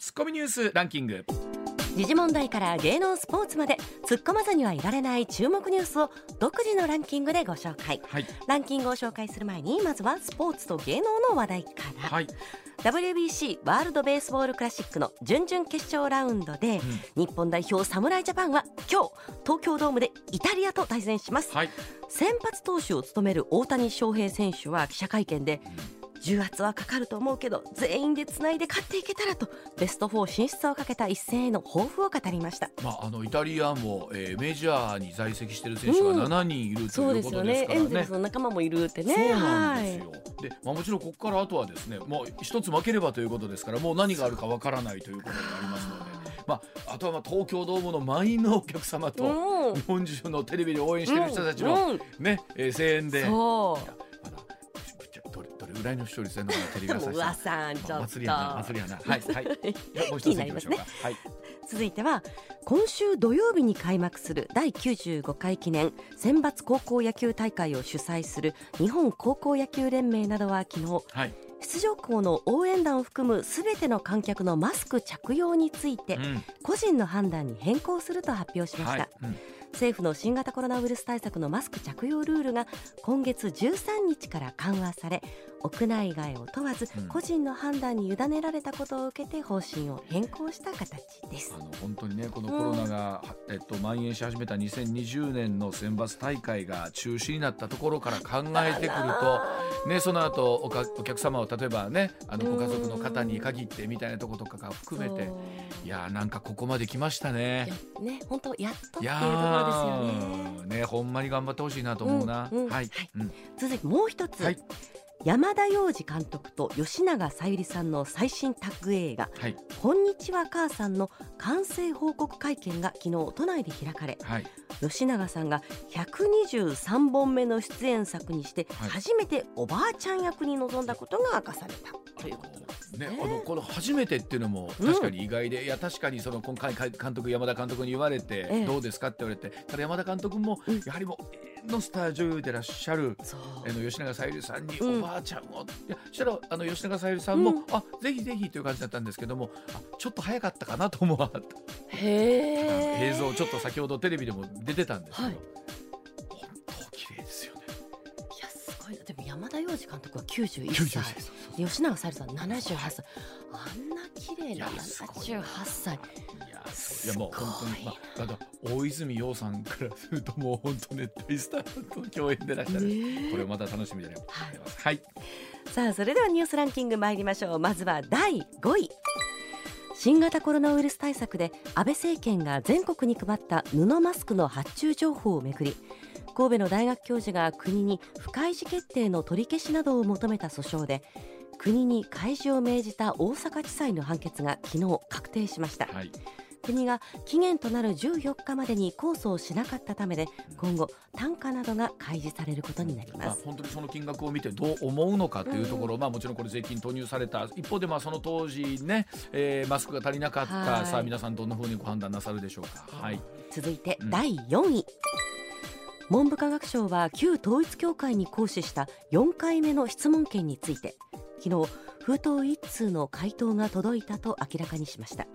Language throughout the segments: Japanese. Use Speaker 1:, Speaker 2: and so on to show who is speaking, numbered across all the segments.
Speaker 1: ツッコミニュースランキング。
Speaker 2: 時事問題から芸能スポーツまで突っ込まずにはいられない注目ニュースを独自のランキングでご紹介、
Speaker 1: はい。
Speaker 2: ランキングを紹介する前にまずはスポーツと芸能の話題から、
Speaker 1: はい。
Speaker 2: WBC ワールドベースボールクラシックの準々決勝ラウンドで、日本代表侍ジャパンは今日東京ドームでイタリアと対戦します、
Speaker 1: はい。
Speaker 2: 先発投手を務める大谷翔平選手は記者会見で、重圧はかかると思うけど全員でつないで勝っていけたらとベスト4進出をかけた一戦への抱負を語りました。
Speaker 1: まあ、あのイタリアも、えーメジャーに在籍している選手が7人いると
Speaker 2: そう
Speaker 1: いうこと
Speaker 2: です
Speaker 1: からね。
Speaker 2: エンゼルス。の仲間もいるってね。
Speaker 1: そうなんですよ、で、まあ、もちろんここからあとはですねもう一つ負ければということですからもう何があるかわからないということになりますので、まあ、あとはまあ東京ドームの満員のお客様と、
Speaker 2: うん。
Speaker 1: 日本中のテレビで応援している人たちの、
Speaker 2: うん。
Speaker 1: ねえー声援でちゃどれどれぐらいの視聴率なのかなテレビ朝日さん。
Speaker 2: さんちょっと。
Speaker 1: 祭りやな祭りやな。はいはい。もう一ついきましょうか。はい。
Speaker 2: 続いては今週土曜日に開幕する第95回記念選抜高校野球大会を主催する日本高校野球連盟などは昨日
Speaker 1: はい、
Speaker 2: 出場校の応援団を含むすべての観客のマスク着用について
Speaker 1: うん。
Speaker 2: 個人の判断に変更すると発表しました、
Speaker 1: はい。うん
Speaker 2: 政府の新型コロナウイルス対策のマスク着用ルールが今月13日から緩和され屋内外を問わず
Speaker 1: うん。
Speaker 2: 個人の判断に委ねられたことを受けて方針を変更した形です。
Speaker 1: あの本当にねこのコロナが、えっと、蔓延し始めた2020年の選抜大会が中止になったところから考えてくると、ね、その後おかお客様を例えばねあの
Speaker 2: うん。
Speaker 1: ご家族の方に限ってみたいなとことかが含めていやーなんかここまで来ましたね。
Speaker 2: ね本当やっとっうですよね。
Speaker 1: ーねほんまに頑張ってほしいなと思うな。はい、
Speaker 2: うん。うんはい。
Speaker 1: うん。
Speaker 2: 続いてもう一つ、
Speaker 1: はい
Speaker 2: 山田洋次監督と吉永小百合さんの最新タッグ映画
Speaker 1: はい「
Speaker 2: こんにちは母さん」の完成報告会見が昨日都内で開かれ
Speaker 1: はい。
Speaker 2: 吉永さんが123本目の出演作にして
Speaker 1: はい。
Speaker 2: 初めておばあちゃん役に臨んだことが明かされたということなんですね。
Speaker 1: ね、あのこの初めてっていうのも確かに意外で、いや確かにその今回監督山田監督に言われて、
Speaker 2: ええ。
Speaker 1: どうですかって言われてただ山田監督も
Speaker 2: うん。
Speaker 1: やはりもうのスター女優でいらっしゃる、あの吉永小百合さんに
Speaker 2: うん。
Speaker 1: おばあちゃんを、いやそしたらあの吉永小百合さんも、
Speaker 2: うん。
Speaker 1: あぜひぜひという感じだったんですけどもあちょっと早かったかなと思わ
Speaker 2: へー。
Speaker 1: 映像ちょっと先ほどテレビでも出てたんですけど、
Speaker 2: はい。
Speaker 1: 本当綺麗ですよね。
Speaker 2: いやすごい。なでも山田洋次監督は91
Speaker 1: 91
Speaker 2: 歳。
Speaker 1: 歳。
Speaker 2: 吉永小百合さん78歳。あんな綺麗
Speaker 1: い
Speaker 2: な
Speaker 1: やすごい
Speaker 2: 78歳
Speaker 1: いやもう本当に、まあ、ただ大泉洋さんからするともう本当ね大スターと共演でいらっしゃる、これまた楽しみでね
Speaker 2: はい。
Speaker 1: はい、
Speaker 2: さあそれではニュースランキング参りましょう。まずは第5位。新型コロナウイルス対策で安倍政権が全国に配った布マスクの発注情報をめぐり神戸の大学教授が国に不開示決定の取り消しなどを求めた訴訟で国に開示を命じた大阪地裁の判決が昨日確定しました。
Speaker 1: はい、
Speaker 2: 国が期限となる14日までに控訴をしなかったためで今後単価などが開示されることになり
Speaker 1: ま
Speaker 2: ます、
Speaker 1: あ本当にその金額を見てどう思うのかというところ、まあもちろんこれ税金投入された一方でまあその当時ね、えーマスクが足りなかった、
Speaker 2: はい。
Speaker 1: さあ皆さんどんな風にご判断なさるでしょうか。はい。
Speaker 2: 続いて
Speaker 1: うん。
Speaker 2: 第4位、文部科学省は旧統一教会に行使した4回目の質問権について昨日封筒1通の回答が届いたと明らかにしました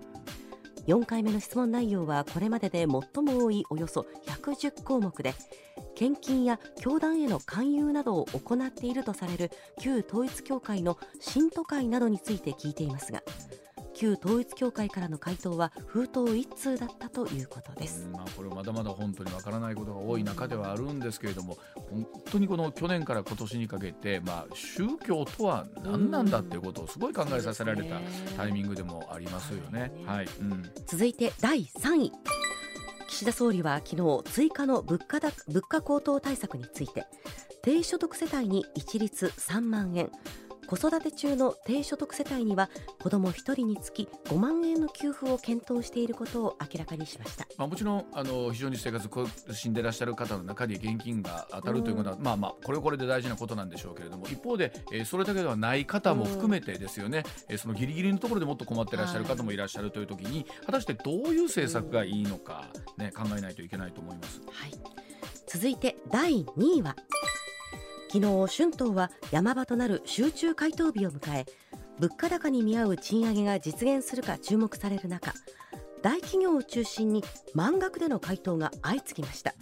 Speaker 2: 4回目の質問内容はこれまでで最も多いおよそ110項目で献金や教団への勧誘などを行っているとされる旧統一教会の信徒会などについて聞いていますが旧統一教会からの回答は封筒1通だったということです。
Speaker 1: うんまあ、これまだまだ本当にわからないことが多い中ではあるんですけれども本当にこの去年から今年にかけて、まあ、宗教とは何なんだっていうことをすごい考えさせられたタイミングでもありますよね。はい、うん。
Speaker 2: 続いて第3位。岸田総理は昨日追加の物価だ物価高騰対策について低所得世帯に一律3万円子育て中の低所得世帯には子ども1人につき5万円の給付を検討していることを明らかにしました。
Speaker 1: まあ、もちろんあの非常に生活苦しんでいらっしゃる方の中で現金が当たるということは、まあまあこれはこれで大事なことなんでしょうけれども一方で、えーそれだけではない方も含めてですよね、えーそのギリギリのところでもっと困っていらっしゃる方もいらっしゃるという時に果たしてどういう政策がいいのか、ね、考えないといけないと思います。
Speaker 2: はい、続いて第2位は昨日春闘は山場となる集中回答日を迎え物価高に見合う賃上げが実現するか注目される中大企業を中心に満額での回答が相次ぎました。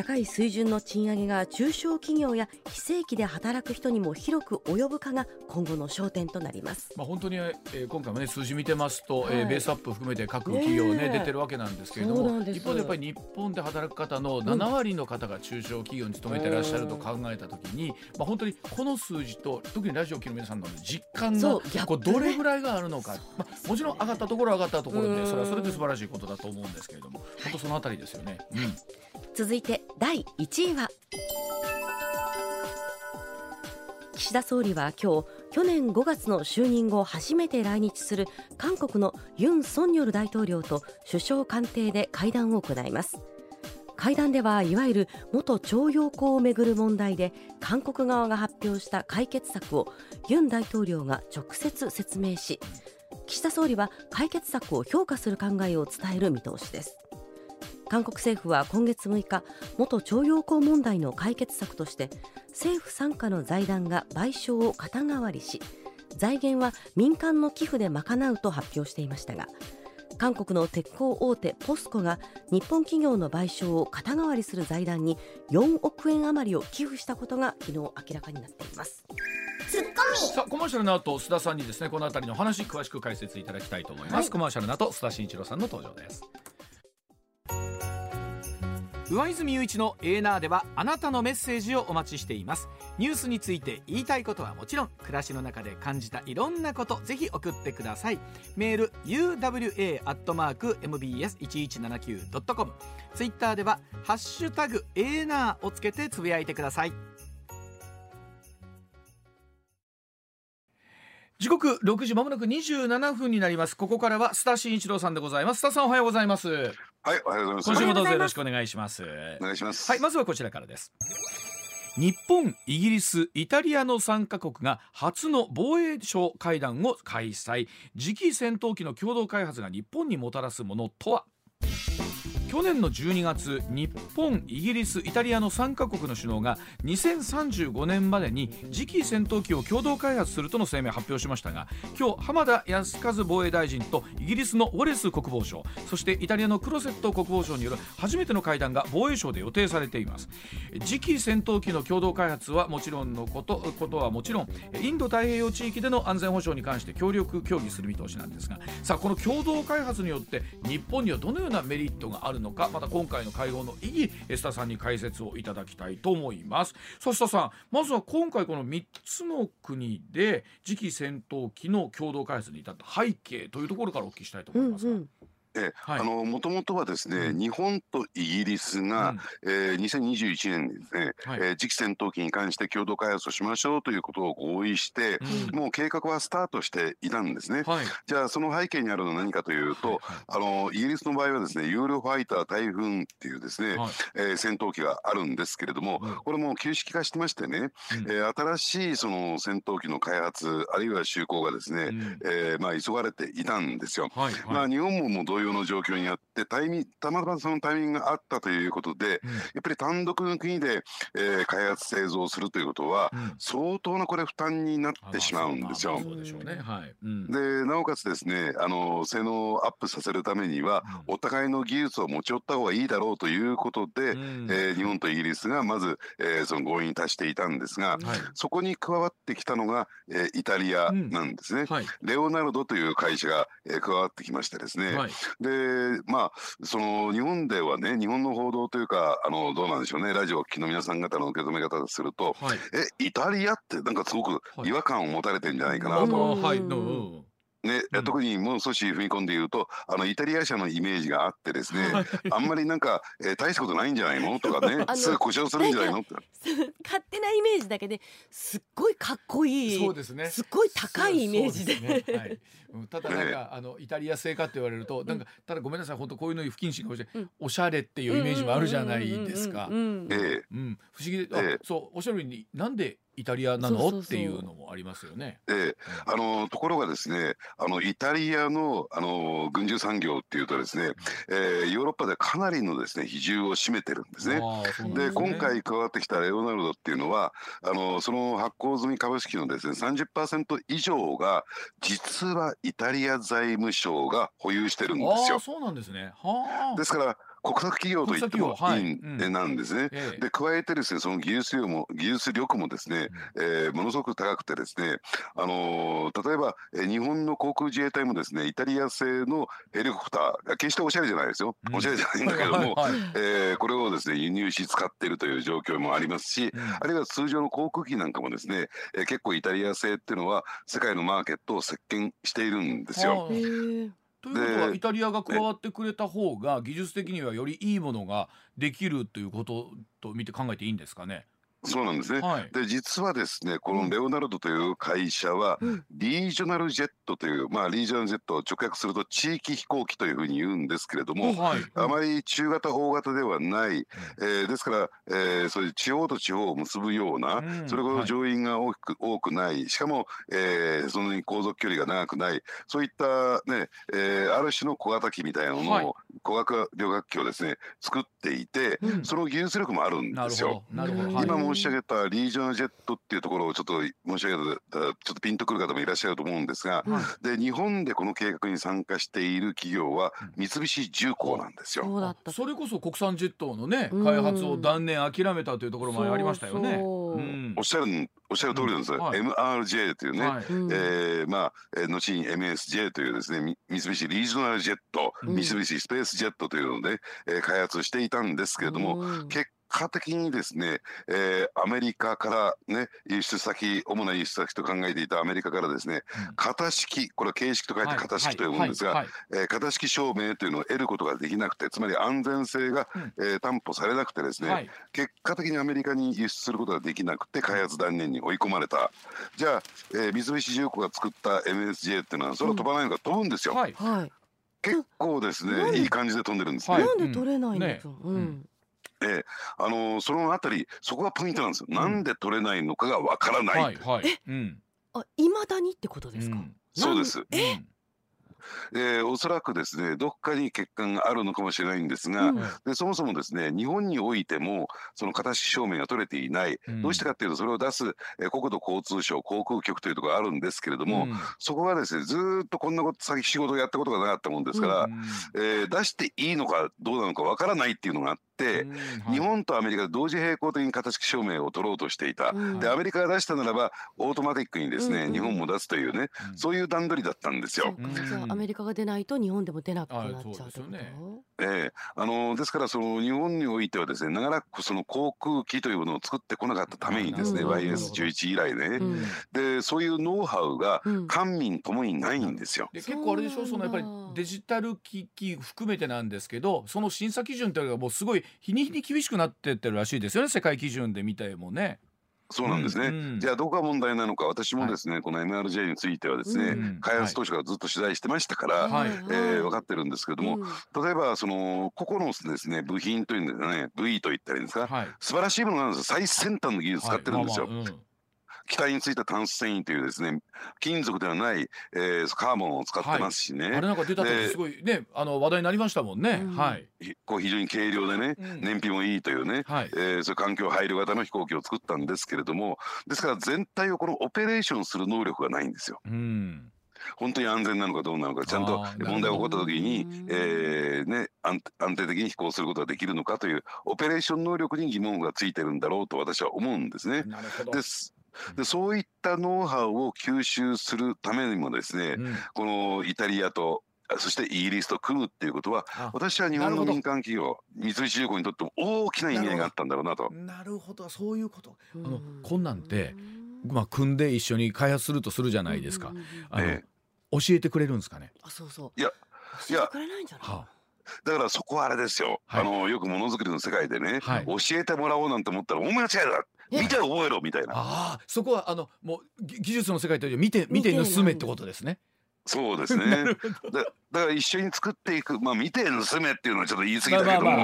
Speaker 2: 高い水準の賃上げが中小企業や非正規で働く人にも広く及ぶかが今後の焦点となります。
Speaker 1: まあ本当に、えー、今回もね数字見てますと、はい、えー、ベースアップ含めて各企業ね、出てるわけなんですけれども、一方でやっぱり日本で働く方の7割の方が中小企業に勤めてらっしゃると考えたときに、まあ本当にこの数字と特にラジオを聴る皆さんの実感がこうどれぐらいがあるのか、まあもちろん上がったところ上がったところでそれはそれで素晴らしいことだと思うんですけれども、本当そのあたりですよね。うん
Speaker 2: 続いて第1位は。岸田総理は今日去年5月の就任後初めて来日する韓国のユン・ソンニョル大統領と首相官邸で会談を行います。会談ではいわゆる元徴用工をめぐる問題で韓国側が発表した解決策をユン大統領が直接説明し岸田総理は解決策を評価する考えを伝える見通しです。韓国政府は今月6日元徴用工問題の解決策として政府傘下の財団が賠償を肩代わりし財源は民間の寄付で賄うと発表していましたが韓国の鉄鋼大手ポスコが日本企業の賠償を肩代わりする財団に4億円余りを寄付したことが昨日明らかになっています。
Speaker 1: さあコマーシャルの後須田さんにですねこの辺りの話詳しく解説いただきたいと思います、はい、コマーシャルの後須田慎一郎さんの登場です上泉雄一のエーナーではあなたのメッセージをお待ちしています。ニュースについて言いたいことはもちろん暮らしの中で感じたいろんなことぜひ送ってください。メール uwa.mbs1179.com ツイッターでは「ハッシュタグエーナー」をつけてつぶやいてください。時刻六時まもなく二十七分になります。ここからは須田慎一郎さんでございます。須田さんおはようございます。はい
Speaker 3: おはようございます。
Speaker 1: 今週もどうぞよろしくお願いします。
Speaker 3: お願いします。
Speaker 1: はいまずはこちらからです。日本、イギリス、イタリアの3カ国が初の防衛省会談を開催。次期戦闘機の共同開発が日本にもたらすものとは？去年の12月日本イギリスイタリアの3カ国の首脳が2035年までに次期戦闘機を共同開発するとの声明を発表しましたが今日浜田康和防衛大臣とイギリスのウォレス国防相そしてイタリアのクロセット国防相による初めての会談が防衛省で予定されています。次期戦闘機の共同開発はもちろんのことことはもちろんインド太平洋地域での安全保障に関して協力協議する見通しなんですがさあこの共同開発によって日本にはどのようなメリットがあるのかまた今回の会合の意義エスタさんに解説をいただきたいと思いますそしたさんまずは今回この3つの国で次期戦闘機の共同開発に至った背景というところからお聞きしたいと思いますが。うんうん
Speaker 3: えはい、あのもともとはですね、うん、日本とイギリスが、うん、えー、2021年にですね、はい、えー、次期戦闘機に関して共同開発をしましょうということを合意して、うん、もう計画はスタートしていたんですね。はい、じゃあその背景にあるのは何かというと、はいはい、あのイギリスの場合はですねユーロファイター台風っていうですね、はい、えー、戦闘機があるんですけれども、これも旧式化してましてね、うん、えー、新しいその戦闘機の開発あるいは就航がですね、うん、えー、まあ急がれていたんですよ。はいはい、まあ日本も同様の状況にあってタイミたまたまそのタイミングがあったということで、うん、やっぱり単独の国で、えー、開発製造するということは、うん、相当なこれ負担になってしまうんですよ。でなおかつですねあの性能をアップさせるためには、お互いの技術を持ち寄った方がいいだろうということで、えー、日本とイギリスがまず、えー、その合意に達していたんですが、はい、そこに加わってきたのが、えー、イタリアなんですね。はい、レオナルドという会社が、えー、加わってきましてですね、はい、でまあその日本ではね日本の報道というかあのどうなんでしょうねラジオを聴の皆さん方の受け止め方すると、はい、えイタリアってなんかすごく違和感を持たれてるんじゃないかなと。はい、ね、うん、特にもう少し踏み込んで言うとあのイタリア車のイメージがあってですねあんまりなんか、えー、大したことないんじゃないの？とかねすぐ故障するんじゃないの？って
Speaker 2: 勝手なイメージだけですっごいかっこいいそうですね。すっごい高いイメージで、ね。はい、
Speaker 1: ただなんか、あのイタリア製かって言われるとなんかただごめんなさい本当こういうの不謹慎かもしれない、おしゃれっていうイメージもあるじゃないですか。うん、不思議で、あそうおっしゃるようになんでイタリアなの？っていうのもありますよね。
Speaker 3: えあのところがですねあのイタリアのあの軍需産業っていうとですね、えー、ヨーロッパでかなりのですね比重を占めてるんですね。で、ね、今回加わってきたレオナルドっていうのはあのその発行済み株式のですね30%以上が実はイタリア財務省が保有してるんですよ。
Speaker 1: そうなんですね。
Speaker 3: ですから国策企業と言ってもいいんなんですね。で加えてですねその技術量も技術力もですね、えー、ものすごく高くてですね、あのー、例えば、えー、日本の航空自衛隊もですねイタリア製のヘリコプター決しておしゃれじゃないですよ、おしゃれじゃないんだけども、えこれをですね輸入し使っているという状況もありますし、あるいは通常の航空機なんかもですね、えー、結構イタリア製っていうのは世界のマーケットを席巻しているんですよ。
Speaker 1: ということはイタリアが加わってくれた方が技術的にはよりいいものができるということと見て考えていいんですかね？
Speaker 3: そうなんですね。はい、で実はですねこのレオナルドという会社は、うん、リージョナルジェットというまあリージョナルジェットを直訳すると地域飛行機というふうに言うんですけれども、はい、あまり中型大型ではない、えー、ですから、えー、そういう地方と地方を結ぶような、うん、それほど乗員が大きく、多くない。しかも、えー、その航続距離が長くない。そういったね、えー、ある種の小型機みたいなのを、小型旅客機をですね作っていて、うん、その技術力もあるんですよ。今も申し上げたリージョナルジェットっていうところをちょっと申し上げたちょっとピンとくる方もいらっしゃると思うんですが、で日本でこの計画に参加している企業は三菱重工なんですよ。
Speaker 1: それこそ国産ジェットのね開発を断念諦めたというところもありましたよね。
Speaker 3: おっしゃるおっしゃる通りなんです、はい、MRJ というね、はい、えー、まあ、えー、後に MSJ というですね三菱リージョナルジェット、三菱スペースジェットというので、えー、開発していたんですけれども、結果的にですね、えー、アメリカからね輸出先主な輸出先と考えていたアメリカからですね、うん、型式これは形式と書いて型式というものですが、え型式証明というのを得ることができなくてつまり安全性が、うん、えー、担保されなくてですね、はい、結果的にアメリカに輸出することができなくて開発断念に追い込まれた。じゃあ、えー、三菱重工が作った MSJ っていうのはそれは飛ばないのか、飛ぶんですよ。はい。結構ですねいい感じで飛んでるんですね。
Speaker 2: なんで取れないんですか、うん、
Speaker 3: えあのー、そのあたりそこがポイントなんですよ、うん、なんで取れないのかがわからない、はいはい、え、
Speaker 2: うん、あ未だにってことですか、うん、
Speaker 3: そうです。え、えー、おそらくですねどっかに欠陥があるのかもしれないんですが、うん、でそもそもですね日本においてもその形証明が取れていない、うん、どうしてかっていうとそれを出す、えー、国土交通省航空局というところがあるんですけれども、うん、そこがですねずっとこんなこと先仕事をやったことがなかったもんですから、えー、出していいのかどうなのかわからないっていうのがあって。、日本とアメリカで同時並行的に形証明を取ろうとしていた、でアメリカが出したならばオートマティックにですね、日本も出すというね、そういう段取りだったんですよ。
Speaker 2: じゃあアメリカが出ないと日本でも出なくなっちゃうと？ね。
Speaker 3: ええ。あのですからその日本においてはですね長らくその航空機というものを作ってこなかったためにですね YS11 以来ね、でそういうノウハウが官民ともにないんですよ。
Speaker 1: で結構あれでしょ？そのやっぱりデジタル機器含めてなんですけどその審査基準というのがもうすごい日に日に厳しくなってってるらしいですよね世界基準で見てもね。
Speaker 3: そうなんですね、うんうん、じゃあどこが問題なのか私もですね、はい、この MRJ についてはですね、うん、開発当初からずっと取材してましたから、はい、えー、分かってるんですけれども、例えばその個々のですね部品というんですかね V と言ったらいいんですか、はい、素晴らしいものなんですよ。最先端の技術使ってるんですよ。まあまあ機体についた炭素繊維というですね金属ではない、えー、カーボンを使ってますしね、はい、
Speaker 1: あれなんか出た時すごいねあの話題になりましたもんね、うん、はい。
Speaker 3: こう非常に軽量でね、うん、燃費もいいというね、はい、えー、そういう環境配慮型の飛行機を作ったんですけれどもですから全体をこのオペレーションする能力がないんですよ。うん。本当に安全なのかどうなのかちゃんと問題が起こった時に、えーね、安定的に飛行することができるのかというオペレーション能力に疑問がついてるんだろうと私は思うんですね。ですでそういったノウハウを吸収するためにもですね、うん、このイタリアとそしてイギリスと組むっていうことは私は日本の民間企業三菱重工にとっても大きな意味合いがあったんだろうなと。
Speaker 1: なるほど。そういうこと。あのこんなんて、まあ、組んで一緒に開発するとするじゃないですか。あの、ええ、教えてくれるんですかね？
Speaker 2: あそうそ
Speaker 3: う。いや
Speaker 2: いやは
Speaker 3: あだからそこはあれですよ、はい、あのよくものづくりの世界でね、はい、教えてもらおうなんて思ったら大間違いだ見て覚えろみたいな。
Speaker 1: ああそこはあのもう技術の世界という見て見て盗めってことですね。
Speaker 3: そうですね。だだから一緒に作っていく、まあ見て盗めっていうのはちょっと言い過ぎだけども、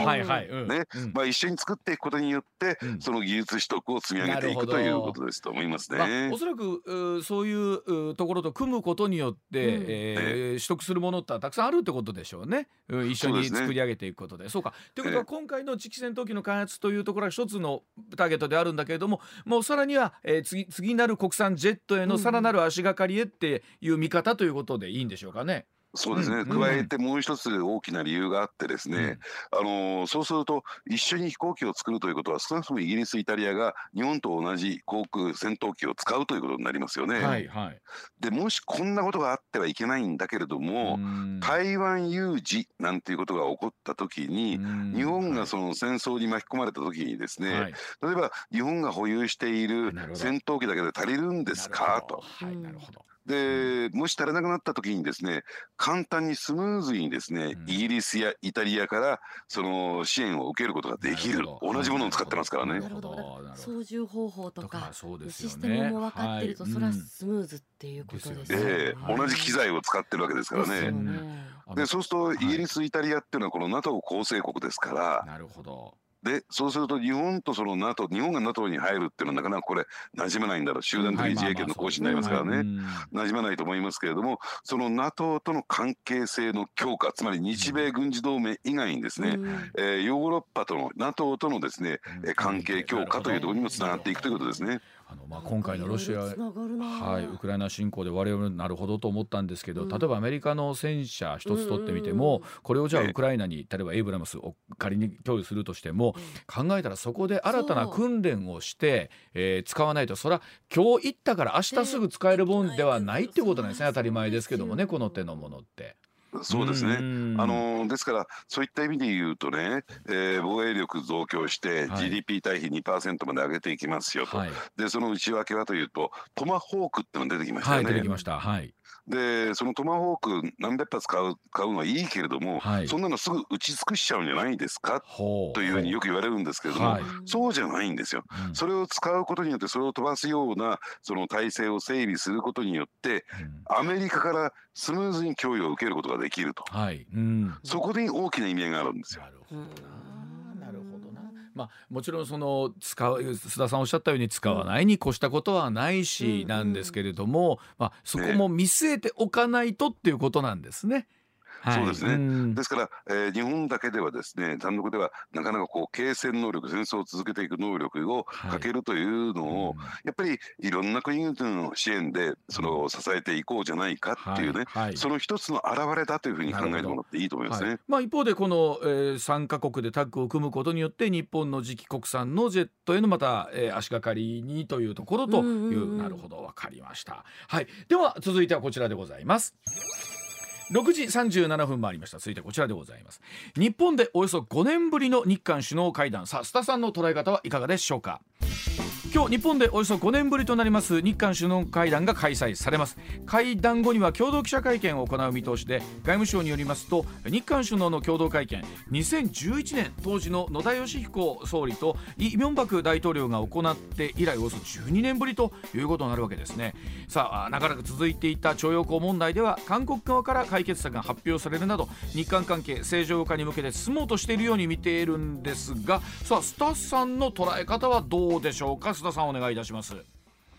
Speaker 3: ね、まあ一緒に作っていくことによって、うん、その技術取得を積み上げていくということですと思いますね。ま
Speaker 1: あ、おそらくそういうところと組むことによって、うん、えー、取得するものってたくさんあるってことでしょうね。うん、一緒に作り上げていくことで。そうか。ということは今回の次期戦闘機の開発というところは一つのターゲットであるんだけれども、もうさらには、えー、次次なる国産ジェットへのさらなる足がかりへっていう見方ということでいいんでしょうかね。
Speaker 3: そうですね、加えてもう一つ大きな理由があってですね、あのそうすると一緒に飛行機を作るということは少なくともイギリスイタリアが日本と同じ航空戦闘機を使うということになりますよね。はいはい、でもしこんなことがあってはいけないんだけれども台湾有事なんていうことが起こった時に日本がその戦争に巻き込まれた時にですね、はい、例えば日本が保有している戦闘機だけで足りるんですか？と。はい、なるほどでもし足りなくなった時にですね簡単にスムーズにですね、イギリスやイタリアからその支援を受けることができる。同じものを使ってますからね。なるほど。
Speaker 2: 操縦方法とかシステムも分かってると、それはスムーズっていうことですね。
Speaker 3: ええ同じ機材を使ってるわけですからね。でそうするとイギリス、イタリアっていうのはこの NATO 構成国ですから。なるほどでそうすると日本とその NATO 日本が NATO に入るっていうのはなかなかこれ馴染まないんだろう。集団的自衛権の行使になりますからね。馴染まないと思いますけれどもその NATO との関係性の強化つまり日米軍事同盟以外にですね、えー、ヨーロッパとの NATO とのですね関係強化というところにもつながっていくということですね。
Speaker 1: あのまあ今回のロシア、はい、ウクライナ侵攻で我々なるほどと思ったんですけど、例えばアメリカの戦車一つ取ってみても、これをじゃあウクライナに例えばエイブラムスを仮に供与するとしても、考えたらそこで新たな訓練をして、えー、使わないと。それは今日行ったから明日すぐ使えるもんではないっていうことなんですね。当たり前ですけどもね。この手のものって。
Speaker 3: そうですね。あのですからそういった意味で言うとね、えー、防衛力増強して GDP 対比2%まで上げていきますよと。はい、でその内訳はというとトマホークってのが出てきましたね。はい、
Speaker 1: 出てきました。はい。
Speaker 3: でそのトマホーク何百発買う買うのはいいけれども、はい、そんなのすぐ打ち尽くしちゃうんじゃないですか？というふうによく言われるんですけれども、はい、そうじゃないんですよ、うん、それを使うことによってそれを飛ばすようなその体制を整備することによって、うん、アメリカからスムーズに供与を受けることができると、はい。うん、そこに大きな意味合いがあるんですよ。なるほど
Speaker 1: まあ、もちろんその使う須田さんおっしゃったように使わないに越したことはないしなんですけれども、まあ、そこも見据えておかないとっていうことなんですね。
Speaker 3: そうですね、うん、ですから、えー、日本だけではですね単独ではなかなかこう継戦能力戦争を続けていく能力をかけるというのを、はい、やっぱりいろんな国々の支援でそれを支えていこうじゃないかっていうね、はい。はい、その一つの表れだというふうに考えてもらっていいと思いますね。
Speaker 1: まあ、一方でこの、えー、3か国でタッグを組むことによって日本の次期国産のジェットへのまた、えー、足がかりにというところという,、なるほど。分かりました。はい、では続いてはこちらでございます。6時37分回りました。続いてこちらでございます。日本でおよそ5年ぶりの日韓首脳会談。さあ須田さんの捉え方はいかがでしょうか？今日日本でおよそ5年ぶりとなります日韓首脳会談が開催されます。会談後には共同記者会見を行う見通しで外務省によりますと日韓首脳の共同会見2011年当時の野田佳彦総理とイ・ミョンバク大統領が行って以来およそ12年ぶりということになるわけですね。さあ長らく続いていた徴用工問題では韓国側から解決策が発表されるなど日韓関係正常化に向けて進もうとしているように見ているんですがさあスタッフさんの捉え方はどうでしょうか？田さんお願いいたします。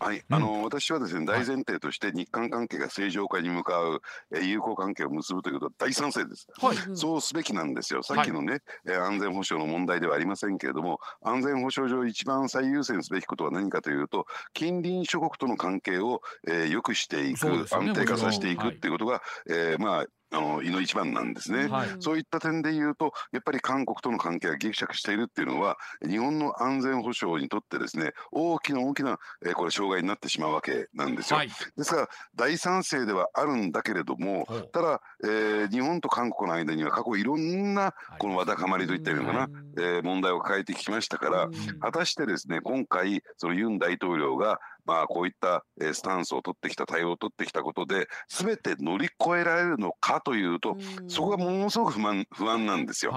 Speaker 3: はい、あの、私はですね大前提として日韓関係が正常化に向かう、え友好関係を結ぶということは大賛成です、はい、そうすべきなんですよ。さっきのね、はい、安全保障の問題ではありませんけれども安全保障上一番最優先すべきことは何かというと近隣諸国との関係を、えー、良くしていく、ね、安定化させていくっていうことが、はい、えー、まああの胃の一番なんですね、はい、そういった点で言うとやっぱり韓国との関係がぎくしゃくしているっていうのは日本の安全保障にとってですね大きな大きな、えー、これ障害になってしまうわけなんですよ、はい、ですから大賛成ではあるんだけれどもただ、えー、日本と韓国の間には過去いろんなこのわだかまりといったような、はい、えー、問題を抱えてきましたから果たしてですね今回そのユン大統領がまあ、こういったスタンスを取ってきた対応を取ってきたことで全て乗り越えられるのかというと、そこがものすごく不満不安なんですよ。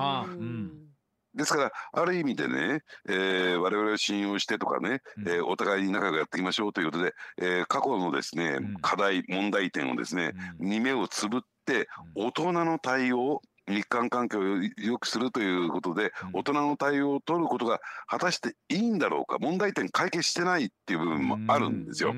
Speaker 3: ですからある意味でね、えー、我々を信用してとかね、うん、えー、お互いに仲良くやっていきましょうということで、えー、過去のですね、うん、課題問題点をですね、うん、に目をつぶって大人の対応日韓関係を良くするということで、大人の対応を取ることが果たしていいんだろうか問題点解決してないっていう部分もあるんですよ。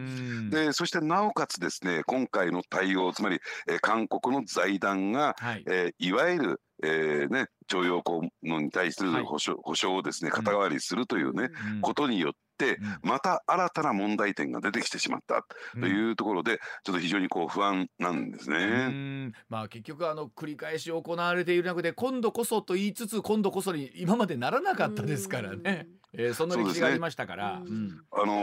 Speaker 3: でそしてなおかつですね今回の対応つまり、えー、韓国の財団が、はい、えー、いわゆるえーね、徴用工のに対する保障,、保障をですね肩代わりするというね、うん、ことによって、また新たな問題点が出てきてしまったというところで、ちょっと非常にこう不安なんですね。
Speaker 1: まあ、結局あの繰り返し行われている中で今度こそと言いつつ今度こそに今までならなかったですからね。えー、そんな歴史がありましたから。ね。うん、
Speaker 3: あの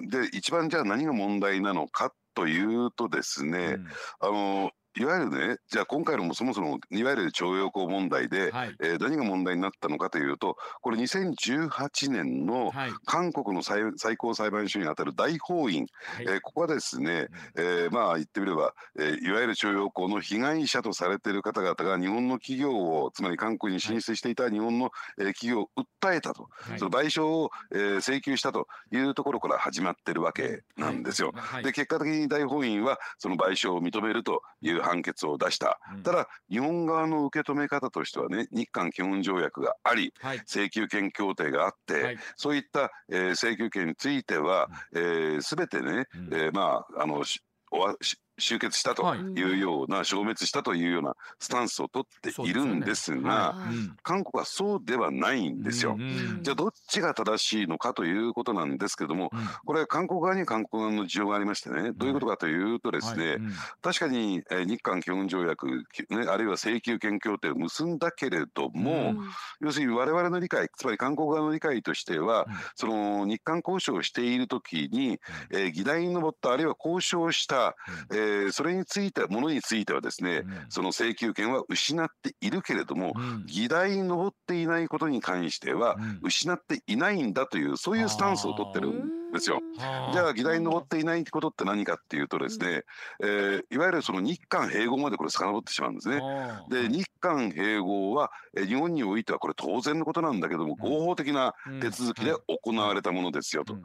Speaker 3: ー、で一番じゃあ何が問題なのかというとですね、うん、あのーいわゆるね、じゃあ今回のもそもそもいわゆる徴用工問題で、はい、えー、何が問題になったのかというと、これ2018年の韓国の最最高裁判所にあたる大法院、はい、えー、ここはですね、えー、まあ言ってみれば、えー、いわゆる徴用工の被害者とされている方々が日本の企業を、つまり韓国に進出していた日本の、えー、企業を訴えたと、はい、その賠償を、えー、請求したというところから始まってるわけなんですよ。で結果的に大法院はその賠償を認めるという判決を出した、うん、ただ日本側の受け止め方としてはね日韓基本条約があり、はい、請求権協定があって、はい、そういった、えー、請求権については、うん、えー、全てね、うん、えー、まああのおわし終結したとい。うような、消滅したというようなスタンスを取っているんですが、韓国はそうではないんですよ。じゃあどっちが正しいのかということなんですけども、これ韓国側に韓国側の事情がありましてねどういうことかというとですね、確かに日韓基本条約、ね、あるいは請求権協定を結んだけれども、要するに我々の理解つまり韓国側の理解としては、その日韓交渉をしている時に、えー、議題に上ったあるいは交渉した、えーー、それについてものについてはですね、うん、その請求権は失っているけれども、うん、議題に上っていないことに関しては、失っていないんだというそういうスタンスを取ってるんですよ。じゃあ議題に上っていないことって何かっていうとですね、えー、いわゆるその日韓併合までこれ遡ってしまうんですね。で日韓併合は日本においてはこれ当然のことなんだけども合法的な手続きで行われたものですよと。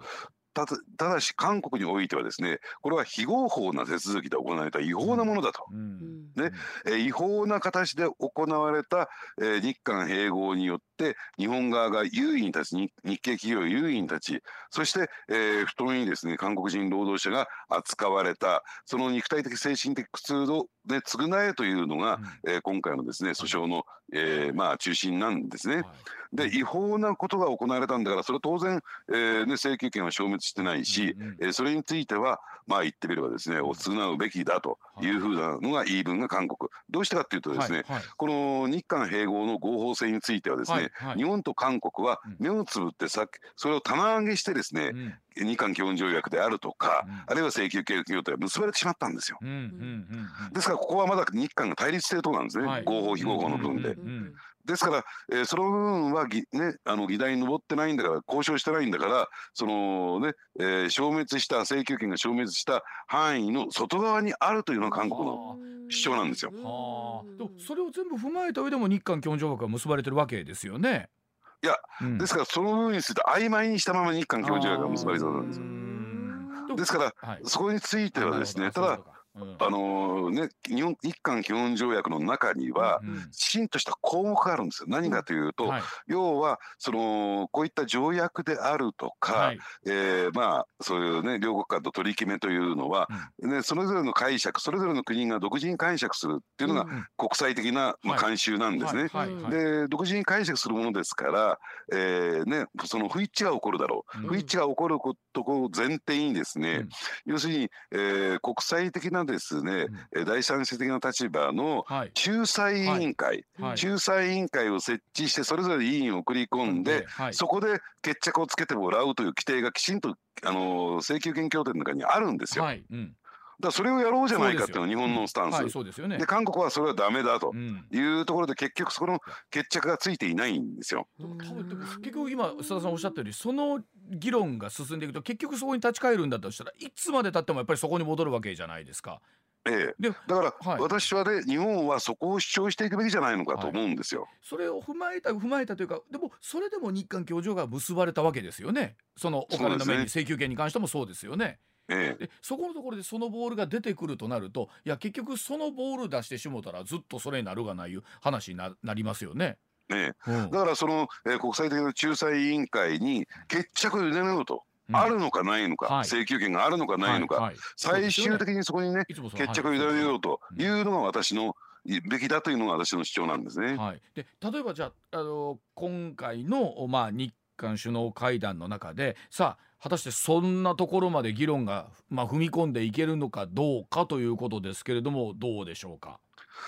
Speaker 3: たただし韓国においてはですねこれは非合法な手続きで行われた違法なものだと、うん、ねえ違法な形で行われた、えー、日韓併合によって日本側が優位に立ち日系企業優位に立ちそして、えー、不当にですね韓国人労働者が扱われたその肉体的精神的苦痛をで償えというのが、うん、えー、今回のですね訴訟の、えー、まあ中心なんですね。はい。で違法なことが行われたんだからそれは当然、えーね、請求権は消滅してないし、えー、それについてはまあ言ってみればですねお償うべきだとい。うふうなのが言い分が韓国。どうしてかっていうとですね、この日韓併合の合法性についてはですね、日本と韓国は目をつぶってさそれを棚上げしてですね、うん。日韓基本条約であるとか、うん、あるいは請求権協定が結ばれてしまったんですよ。ですからここはまだ日韓が対立しているところなんですね、はい、合法非合法の部分で。ですから、えー、その部分はぎ、ね、あの議題に上ってないんだから交渉してないんだからそのね、えー、消滅した請求権が消滅した範囲の外側にあるというのが韓国の主張なんですよ。は
Speaker 1: あ、それを全部踏まえた上でも日韓基本条約が結ばれてるわけですよね。
Speaker 3: いや、うん、ですからその部分について曖昧にしたまま日韓基本条約が結ばれそうなんですよ。ですから、はい、そこについてはですねただあのね、日本日韓基本条約の中には、きちんとした項目があるんですよ。何かというと、はい、要はそのこういった条約であるとか、はい、えー、まあそういうね両国間の取り決めというのは、うん、ねそれぞれの解釈それぞれの国が独自に解釈するっていうのが国際的な、まあ、慣習なんですね。で独自に解釈するものですから、えー、ねその不一致が起こるだろう。うん、不一致が起こることを前提にですね、うん、要するに、えー、国際的なですね、うん、第三者的な立場の仲裁委員会、はい。はい、仲裁委員会を設置してそれぞれ委員を送り込んで、はい、そこで決着をつけてもらうという規定がきちんとあの請求権協定の中にあるんですよ。うんだそれをやろうじゃないかっていうのが日本のスタンス、そうですよね、で韓国はそれはダメだというところで結局その決着がついていないんですよ。多
Speaker 1: 分結局今須田さんおっしゃったようにその議論が進んでいくと結局そこに立ち返るんだとしたらいつまでたってもやっぱりそこに戻るわけじゃないですか。
Speaker 3: ええ、だから、私はね日本はそこを主張していくべきじゃないのかと思うんですよ。はい、
Speaker 1: それを踏まえた踏まえたというかでもそれでも日韓協定が結ばれたわけですよね。そのお金の面に、請求権に関してもそうですよね。ええ、でそこのところでそのボールが出てくるとなるといや結局そのボール出してしもたらずっとそれになるがないいう話になりますよね。
Speaker 3: ね、うん、だからその、えー、国際的な仲裁委員会に決着を入れようと。あるのかないのか、はい、請求権があるのかないのか、はいはい、最終的にそこにね、決着を入れようとい。うのが私のべきだというのが私の主張なんですね。
Speaker 1: はい、で例えばじゃあ、あの今回の、まあ、日韓首脳会談の中でさあ果たしてそんなところまで議論が、まあ、踏み込んでいけるのかどうかということですけれどもどうでしょうか？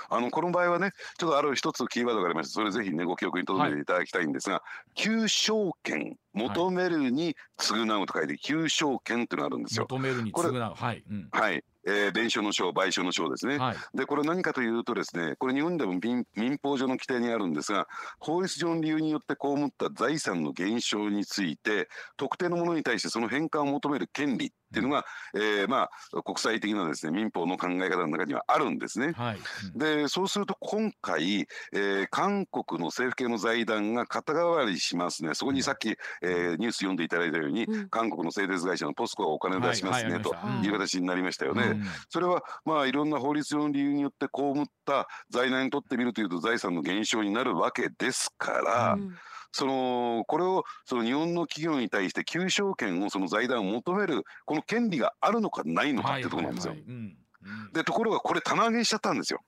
Speaker 3: あのこの場合はねちょっとある一つキーワードがありましてそれぜひねご記憶に留めていただきたいんですが、はい、求償権求めるに償うと書いて求償権というのがあるんですよ。
Speaker 1: 求めるに償う。はい、
Speaker 3: うん、はいえー、弁償の償、賠償の償ですね、はい、でこれ何かというとですねこれ日本でも民民法上の規定にあるんですが法律上の理由によって被った財産の減少について特定のものに対してその返還を求める権利っていうのが、うん、えー、まあ、国際的なですね民法の考え方の中にはあるんですね。はい。うん、でそうすると今回、えー、韓国の政府系の財団が肩代わりしますね。そこにさっき、えー、ニュース読んでいただいたように、うん、韓国の製鉄会社のポスコがお金を出しますね、はい、という形になりましたよね。それはまあいろんな法律上の理由によって被った財団にとってみるというと財産の減少になるわけですから。そのこれをその日本の企業に対して求償権をその財団を求めるこの権利があるのかないのかっていうところなんですよ。でところがこれ棚上げしちゃったんですよ。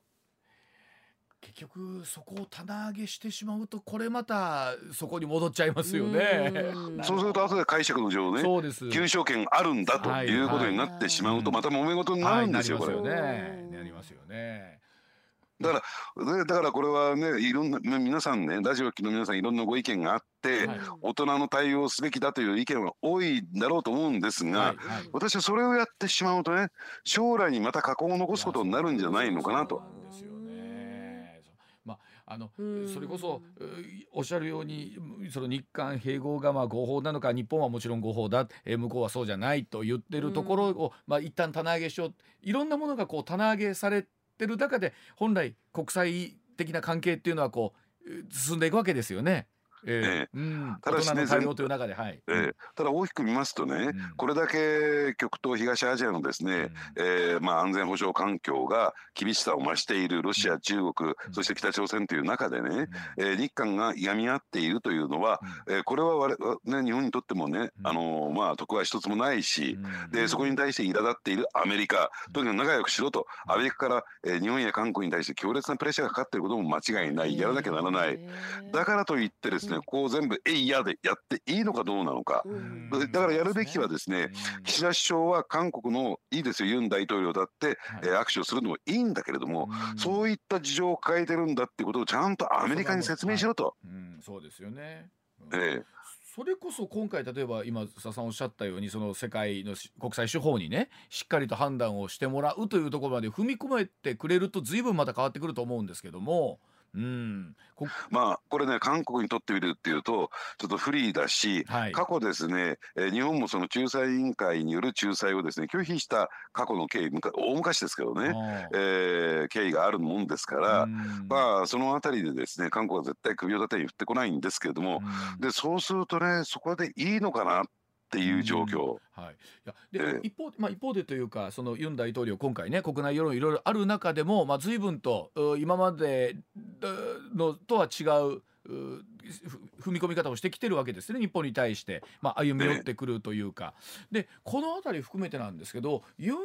Speaker 1: 結局そこを棚上げしてしまうとこれまたそこに戻っちゃいますよね。
Speaker 3: そうすると後で解釈の上ねそうです求償権あるんだということになってしまうとまた揉め事になるんですよ、これ。
Speaker 1: ね。なりますよね。
Speaker 3: だからだからこれはねいろんな皆さんねラジオ機の皆さんいろんなご意見があって、はい、大人の対応すべきだという意見は多いだろうと思うんですが、はい。はい、私はそれをやってしまうとね将来にまた過去を残すことになるんじゃないのかなと。
Speaker 1: あのそれこそおっしゃるようにその日韓併合がまあ合法なのか日本はもちろん合法だ、え向こうはそうじゃないと言ってるところを、まあ一旦棚上げしよう。いろんなものがこう棚上げされってる中で本来国際的な関係っていうのはこう進んでいくわけですよね。えただしね、対応という中で、はい。
Speaker 3: えー、ただ大きく見ますとね、うん、これだけ極東東アジアのですね、うん、えー、まあ、安全保障環境が厳しさを増しているロシア、中国、そして北朝鮮という中でね、うん、えー、日韓がいがみ合っているというのは、うん、えー、これは我ね、日本にとってもね、あのまあ、得は一つもないし、でそこに対して苛立っているアメリカ、とにかく仲良くしろと、アメリカから、えー、日本や韓国に対して強烈なプレッシャーがかかっていることも間違いない、やらなきゃならない。だからといってですね、ここを全部えいやでやっていいのかどうなのか、だからやるべきはですね、岸田首相は韓国のいいですよ、ユン大統領だって、え握手をするのもいいんだけれども、そういった事情を抱えてるんだっていうことをちゃんとアメリカに説明しろと。
Speaker 1: そうですよ。ね、ええ。それこそ今回例えば今佐さんおっしゃったようにその世界の国際手法にねしっかりと判断をしてもらうというところまで踏み込めてくれると随分また変わってくると思うんですけども。うん、
Speaker 3: まあこれね韓国にとってみるっていうとちょっと不利だし、はい、過去ですね、えー、日本もその仲裁委員会による仲裁をですね拒否した過去の経緯大昔ですけどね、えー、経緯があるもんですから、まあその辺りでですね韓国は絶対首を縦に振ってこないんですけれども、でそうするとねそこでいいのかなっていう状況。はい、い
Speaker 1: やで、えー、一方まあ、一方でというかそのユン大統領今回ね国内世論いろいろある中でも、まあ、随分と今までのとは違う踏み込み方をしてきてるわけですね日本に対して、まあ、歩み寄ってくるというか、でこの辺り含めてなんですけどユン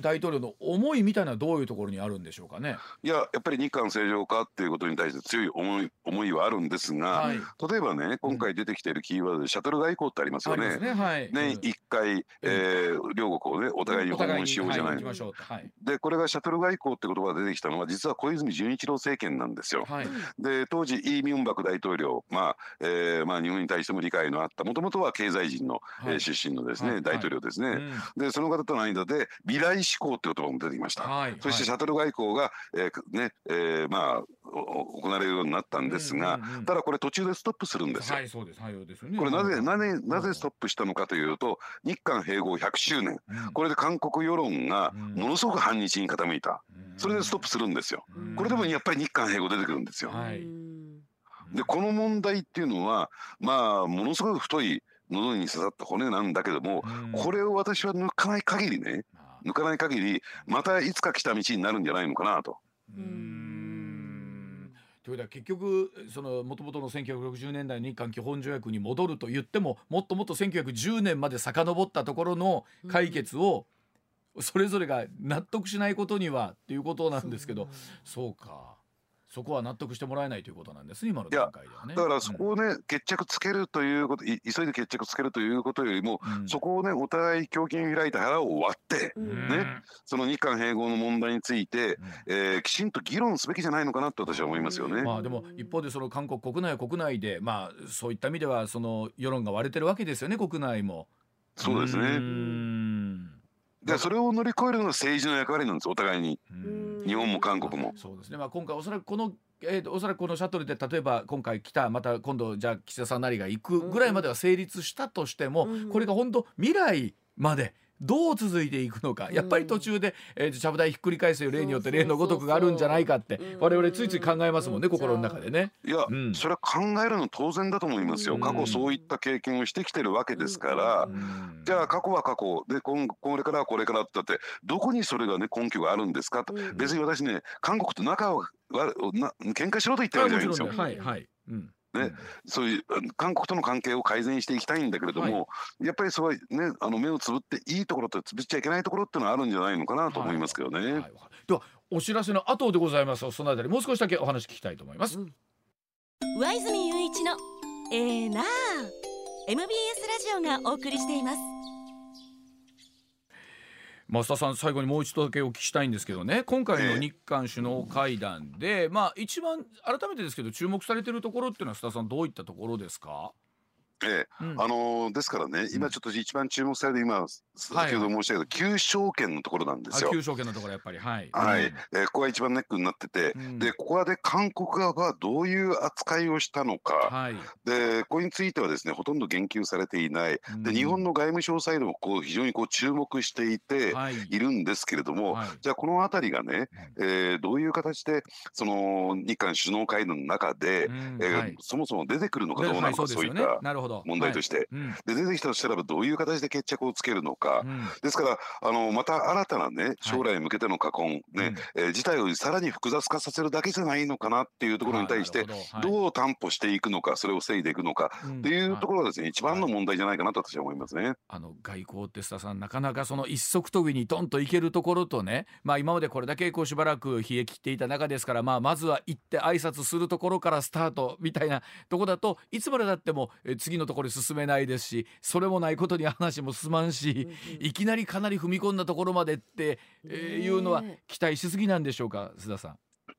Speaker 1: 大統領の思いみたいなどういうところにあるんでしょうかね？
Speaker 3: いややっぱり日韓正常化っていうことに対して強い思い思いはあるんですが、はい、例えばね今回出てきているキーワードでシャトル外交ってありますよね。ねはい、年1回、えー、両国をねお互いに訪問しようじゃない。はい、でこれがシャトル外交って言葉が出てきたのは実は小泉純一郎政権なんですよ。で当時イ・ミョンバク大統領、まあえーまあ、日本に対しても理解のあったもともとは経済人の、はい、えー、出身のですね、はい、大統領ですね、はい。うん、でその方との間で未来志向って言葉も出てきました、そしてシャトル外交が、えーねえー、まあ行われるようになったんですが、うんうんうん、ただこれ途中でストップするんですよ。はい、そうです。はい、です。これなぜ、なぜ、なぜストップしたのかというと、日韓併合100周年、うん、これで韓国世論がものすごく反日に傾いた。それでストップするんですよ。これでもやっぱり日韓併合出てくるんですよ。はい、で、この問題っていうのは、まあ、ものすごく太い喉に刺さった骨なんだけども、これを私は抜かない限りね、抜かない限り、またいつか来た道になるんじゃないのかなと。
Speaker 1: ということは結局そのもともとの1960年代の日韓基本条約に戻ると言ってももっともっと1910年まで遡ったところの解決をそれぞれが納得しないことにはっていうことなんですけど、そうか。そこは納得してもらえないということなんです今の段階ではね。
Speaker 3: だからそこをね、うん、決着つけるということ急いで決着つけるということよりも、うん、そこをねお互い胸筋開いた腹を割って、うん、ねその日韓併合の問題について、うん、えー、きちんと議論すべきじゃないのかなと私は思いますよね。
Speaker 1: まあでも一方でその韓国国内は国内でまあそういった意味ではその世論が割れてるわけですよね国内も。
Speaker 3: そうですね。でそれを乗り越えるのが政治の役割なんですお互いに。日本も韓国も。
Speaker 1: そうですね。まあ今回おそらくこのえーと、おそらくこのシャトルで例えば今回来たまた今度じゃあ岸田さんなりが行くぐらいまでは成立したとしても、うん、これが本当未来までどう続いていくのか、やっぱり途中で、えー、ちゃぶ台ひっくり返すよ例によって例のごとくがあるんじゃないかって我々ついつい考えますもんね、心の中でね。
Speaker 3: いや、うん、それは考えるの当然だと思いますよ、過去そういった経験をしてきてるわけですから、じゃあ過去は過去。でここれからはこれからってってどこにそれがね根拠があるんですかと、別に私ね韓国と仲はな喧嘩しろと言ってるわけじゃないんですよ。はいはい。うんね、そういう韓国との関係を改善していきたいんだけれども、はい、やっぱりそうねあの目をつぶっていいところとつぶっちゃいけないところっていうのはあるんじゃないのかなと思いますけどね。はい。はい、
Speaker 1: ではお知らせの後でございます。そのあたりもう少しだけお話聞きたいと思います。うん、
Speaker 4: 上泉雄一のえー、な MBS ラジオがお送りしています。
Speaker 1: 増田さん最後にもう一度だけお聞きしたいんですけどね。今回の日韓首脳会談で、まあ一番改めてですけど注目されているところっていうのは須田さんどういったところですか？
Speaker 3: ええ、うん、あのー、ですからね、今ちょっと一番注目されて今、先ほど申し上げた旧証券のところなんですよ。
Speaker 1: 旧証券のところやっぱり、はい。
Speaker 3: はい、うん、えー、ここが一番ネックになってて、うん、で、ここはで韓国側はどういう扱いをしたのか、はい、で、これについてはですね、ほとんど言及されていない。で、日本の外務省サイドもこう非常にこう注目していてい。るんですけれども、はい、じゃあこの辺りがね、えー、どういう形でその日韓首脳会談の中で、うん、えーはい、そもそも出てくるのかどうなのか、そういった問題として、で出てきたとしたらどういう形で決着をつけるのか。か、うん、ですからあのまた新たなね将来に向けての禍根、ね、うん、えー、事態をさらに複雑化させるだけじゃないのかなっていうところに対して、ど。う担保していくのかそれを防いでいくのかっていうところがですね、一番の問題じゃないかなと私は思いますね。
Speaker 1: あの外交って須田さんなかなかその一足飛びにドンといけるところとね、まあ、今までこれだけこうしばらく冷え切っていた中ですから、まあ、まずは行って挨拶するところからスタートみたいなとこだといつまでだっても次のところに進めないですしそれもないことに話も進まんし、いきなりかなり踏み込んだところまでって、えー、いうのは期待しすぎなんでしょうか須田さん。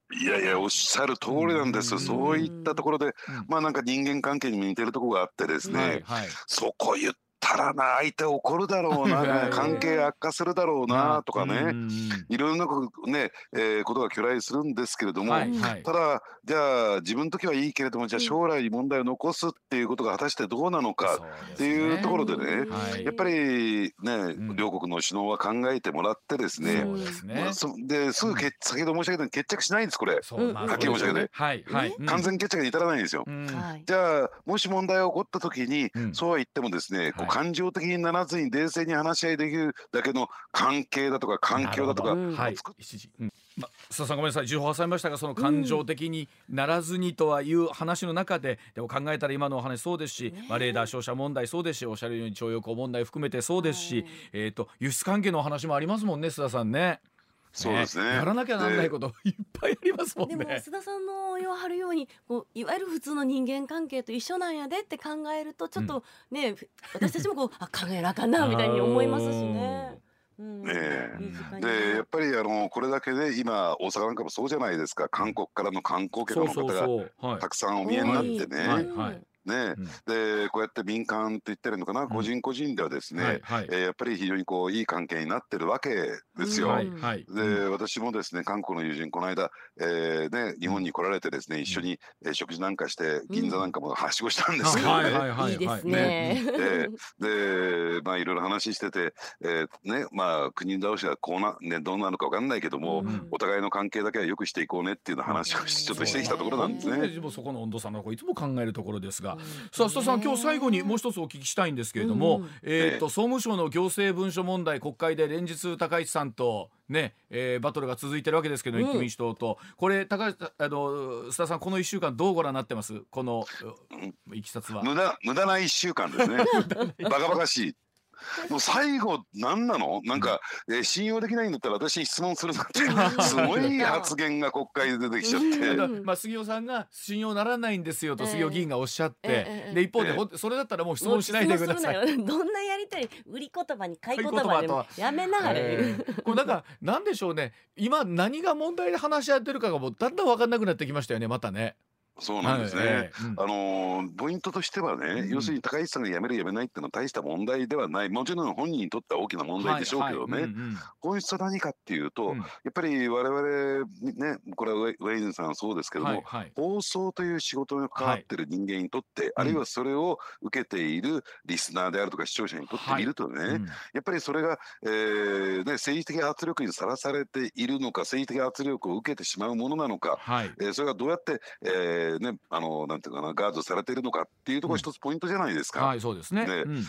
Speaker 3: いやいやおっしゃる通りなんです、そういったところで、まあなんか人間関係にも似てるところがあってですね、はいはい、そこ言ったらな相手怒るだろうな 関係悪化するだろうなとかね。いろんなね、えー、ことが去来するんですけれども、はいはい、ただじゃあ自分の時はいいけれどもじゃあ将来に問題を残すっていうことが果たしてどうなのかっていうところでね、ねはい、やっぱりね、うん、両国の首脳は考えてもらってですねまあ、そですぐけ、先ほど申し上げたように決着しないんですこれ、はっきり申し上げて、はいはい、完全決着に至らないんですよ。うん、じゃあもし問題が起こった時に、うん、そうは言ってもですね、こう感情的にならずに冷静に話し合いできるだけの関係だとか環境だとか、はい、
Speaker 1: うん。ま、須田さんごめんなさい。情報挟みましたがその感情的にならずにとはいう話の中で、でも考えたら今のお話そうですし、まあ、レーダー照射問題そうですしおっしゃるように徴用工問題含めてそうですし、えーと、輸出関係のお話もありますもんね須田さんね。
Speaker 3: そうですね、
Speaker 1: やらなきゃなんないこといっぱいありますもんね。
Speaker 2: でも須田さんの言わはるようにこういわゆる普通の人間関係と一緒なんやでって考えるとちょっとね、うん、私たちもこう あ考えなあかんなみたいに思いますしね。
Speaker 3: え。え、でやっぱりあのこれだけで今大阪なんかもそうじゃないですか。韓国からの観光客の方がたくさんお見えになってね。ね、うん、でこうやって民間って言ってるのかな、うん、個人個人ではですね、はいはい、えー、やっぱり非常にこういい関係になってるわけですよ。はいはい、で私もですね韓国の友人この間、えーね、日本に来られてですね一緒に、えー、食事なんかして銀座なんかもはしごしたんですけどね。
Speaker 2: いいですね。
Speaker 3: でまあいろいろ話してて、えー、ねまあ国同士はこうな、ね、どうなるか分かんないけども、うん、お互いの関係だけはよくしていこうねっていうの話をちょっとしてきたところなんですね。
Speaker 1: そこの温度差のいつも考えるところですが、さあ須田さん今日最後にもう一つお聞きしたいんですけれども、うん、えっ、と総務省の行政文書問題国会で連日高市さんとね、えー、バトルが続いてるわけですけど、立憲民主党と。これ高橋あの須田さんこの一週間どうご覧になってます？このいきさつは。
Speaker 3: 無駄無駄な一週間ですね。バカバカしいもう最後何なの？なんか、えー、信用できないんだったら私に質問するなって。すごい発言が国会で出てきちゃって。
Speaker 1: まあ杉尾さんが信用ならないんですよと杉尾議員がおっしゃって、えー、で一方で、えー、それだったらもう質問しないでください。
Speaker 2: どんなやりたい売り言葉に買い言葉でもやめながら、え
Speaker 1: ー、これなんかなんでしょうね。今何が問題で話し合ってるかがもうだんだん分かんなくなってきましたよねまたね。
Speaker 3: そうなんですね。はいえーうん、あのポイントとしてはね、うん、要するに高市さんが辞める辞めないっていうのは大した問題ではない。もちろん本人にとっては大きな問題でしょうけどね。本質は何かっていうと、うん、やっぱり我々ね、これはウェイズンさんそうですけども、はいはい、放送という仕事に関わってる人間にとって、はい、あるいはそれを受けているリスナーであるとか視聴者にとってみるとね、はい、やっぱりそれが、えーね、政治的圧力にさらされているのか、政治的圧力を受けてしまうものなのか、はい、えー、それがどうやって、えーー、ね、あのなんていうかなガードされているのかっていうところ一つポイントじゃないですか。
Speaker 1: うん、はいそうですね。
Speaker 3: でうん、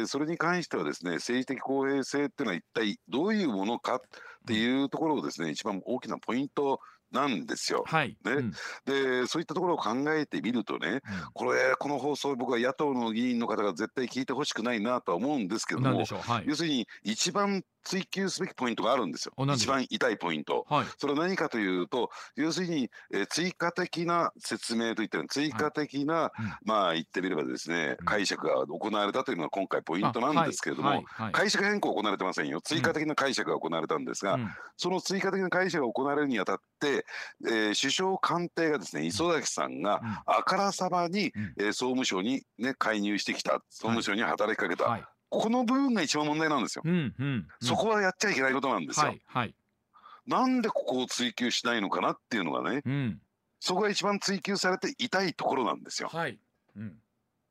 Speaker 3: でそれに関してはですね政治的公平性っていうのは一体どういうものかっていうところをですね一番大きなポイントなんですよ。はい、ね、うん、でそういったところを考えてみるとね、うん、これこの放送僕は野党の議員の方が絶対聞いてほしくないなとは思うんですけども、はい、要するに一番追求すべきポイントがあるんですよ。一番痛いポイント。はい、それは何かというと、要するに、えー、追加的な説明といったら、追加的な、はい、まあ言ってみればですね、うん、解釈が行われたというのが今回ポイントなんですけれども、はい。はい、解釈変更行われてませんよ。追加的な解釈が行われたんですが、うん、その追加的な解釈が行われるにあたって、えー、首相官邸がですね、磯崎さんがあからさまに、うん、えー、総務省にね、介入してきた、総務省に働きかけた。この部分が一番問題なんですよ、うんうん、そこはやっちゃいけないことなんですよ、はいはい、なんでここを追求しないのかなっていうのがね、うん、そこが一番追求されて痛いところなんですよ。はい。うん、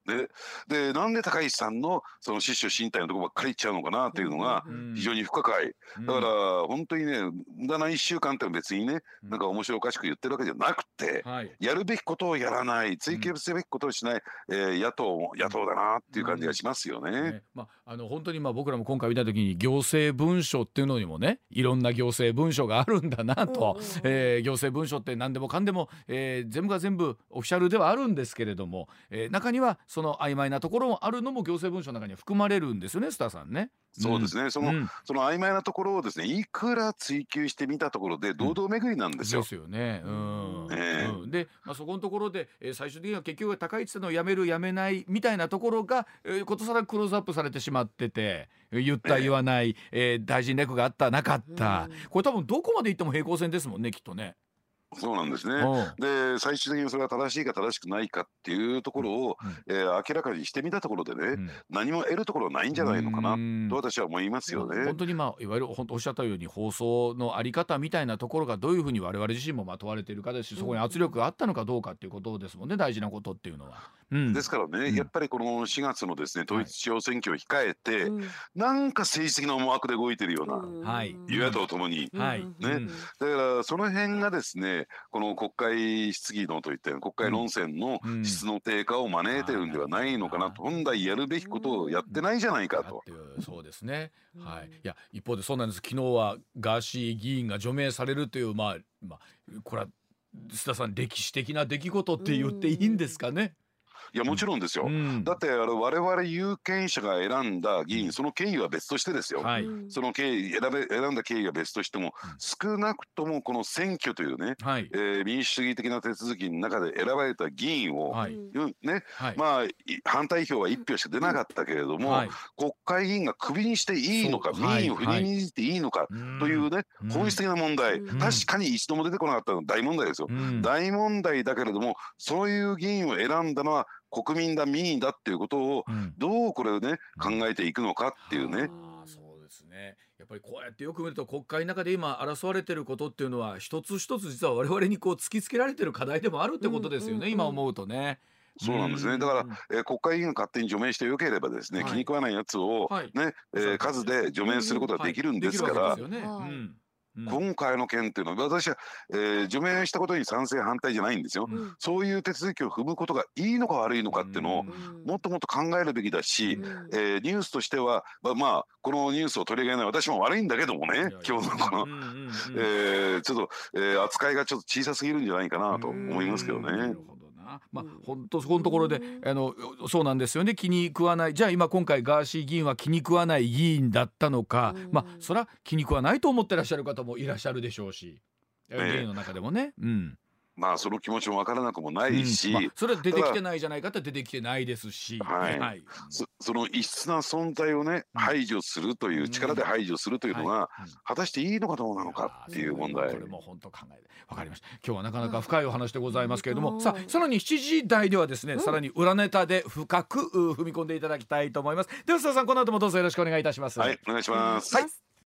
Speaker 3: ででなんで高市さんのその失守身体のところばっかりいっちゃうのかなっていうのが非常に不可解、うん、だから本当にね無駄な1週間って別にねなんか面白おかしく言ってるわけじゃなくて、うん、やるべきことをやらない追求すべきことをしない、えー、野党も野党だなっていう感じがしますよね。うんね
Speaker 1: まあ、あの本当にまあ僕らも今回見た時に行政文書っていうのにもねいろんな行政文書があるんだなと、うん、えー、行政文書って何でもかんでも、えー、全部が全部オフィシャルではあるんですけれども、えー、中にはその曖昧なところもあるのも行政文書の中には含まれるんですよねスターさんね。
Speaker 3: そうですね、うん、その、うん、その曖昧なところをですねいくら追求してみたところで堂々巡りなんですよ。
Speaker 1: ですよね。うん、え。ー、うん、で、まあ、そこのところで、えー、最終的には結局は高市さんの辞める辞めないみたいなところが、えー、ことさらクローズアップされてしまってて言った言わない、えー、大臣略があったなかった、これ多分どこまで行っても平行線ですもんねきっとね。
Speaker 3: そうなんですね。で最終的にそれが正しいか正しくないかっていうところを、うん、えー、明らかにしてみたところでね、うん、何も得るところはないんじゃないのかなと私は思いますよね。
Speaker 1: 本当にまあいわゆるおっしゃったように放送のあり方みたいなところがどういうふうに我々自身もまとわれているかですしそこに圧力があったのかどうかっていうことですもんね大事なことっていうのは。
Speaker 3: うん、ですからね、やっぱりこの4月のですね統一地方選挙を控えて、はい、なんか政治的な思惑で動いてるような、はい、与野党ともに、はい、ね、だからその辺がですねこの国会質疑のといった国会論戦の質の低下を招いてるんではないのかなと、本来やるべきことをやってないじゃないかと。
Speaker 1: そうですね、はい、いや一方でそうなんです。昨日はガーシー議員が除名されるというまあまあこれは須田さん歴史的な出来事って言っていいんですかね？
Speaker 3: いやもちろんですよ、うん、だってあれ我々有権者が選んだ議員その経緯は別としてですよ、はい、その経緯選べ選んだ経緯は別としても、少なくともこの選挙というね、はい、えー、民主主義的な手続きの中で選ばれた議員を、はい、ね、はい、まあ反対票は1票しか出なかったけれども、国会議員がクビにしていいのか民意を振りにじていいのかというね、本質的な問題、確かに一度も出てこなかったのは大問題ですよ、大問題だけれどもそういう議員を選んだのは国民だ民意だっていうことをどうこれをね、考えていくのかっていうね。
Speaker 1: そうですね。やっぱりこうやってよく見ると国会の中で今争われてることっていうのは一つ一つ実は我々にこう突きつけられてる課題でもあるってことですよね、今思うとね。
Speaker 3: そうなんですね。だから、えー、国会議員が勝手に除名してよければですね、はい、気に食わないやつをね、はい、えー、数で除名することができるんですから。今回の件っていうのは私は、えー、除名したことに賛成反対じゃないんですよ、うん、そういう手続きを踏むことがいいのか悪いのかっていうのをもっともっと考えるべきだし、うん、えー、ニュースとしてはまあ、まあ、このニュースを取り上げない私も悪いんだけどもね今日のこの、えー、ちょっと、えー、扱いがちょっと小さすぎるんじゃないかなと思いますけどね。
Speaker 1: まあ、本当そこのところであのそうなんですよね。気に食わない。じゃあ今今回ガーシー議員は気に食わない議員だったのか、まあそれは気に食わないと思ってらっしゃる方もいらっしゃるでしょうし、ね、議員の中でもね。うん
Speaker 3: まあその気持ちも分からなくもないし、うん。まあ、
Speaker 1: それは出てきてないじゃないかって出てきてないですし、
Speaker 3: はい、はい、そその異質な存在をね排除するという、力で排除するというのが、果たしていいのかどうなのかっていう問題。
Speaker 1: これも本当考えわかりました。今日はなかなか深いお話でございますけれども、さあさらに7時台ではですね、さらに裏ネタで深く踏み込んでいただきたいと思います。では須田さんこの後もどうぞよろしくお願いいたします。
Speaker 3: はいお願いします、はい